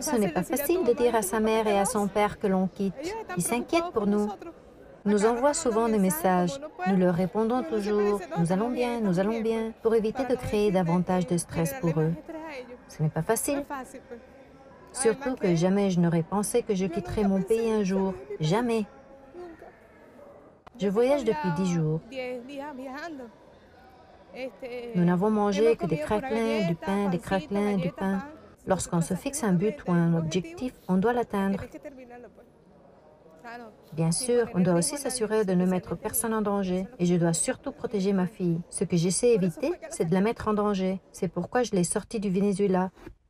Ce n'est pas facile de dire à sa mère et à son père que l'on quitte. Ils s'inquiètent pour nous. Nous envoient souvent des messages. Nous leur répondons toujours « nous allons bien, nous allons bien » pour éviter de créer davantage de stress pour eux. Ce n'est pas facile. Surtout que jamais je n'aurais pensé que je quitterais mon pays un jour. Jamais. Je voyage depuis dix jours. Nous n'avons mangé que des craquelins, du pain, des craquelins, du pain. Lorsqu'on se fixe un but ou un objectif, on doit l'atteindre. Bien sûr, on doit aussi s'assurer de ne mettre personne en danger. Et je dois surtout protéger ma fille. Ce que j'essaie d'éviter, c'est de la mettre en danger. C'est pourquoi je l'ai sortie du Venezuela.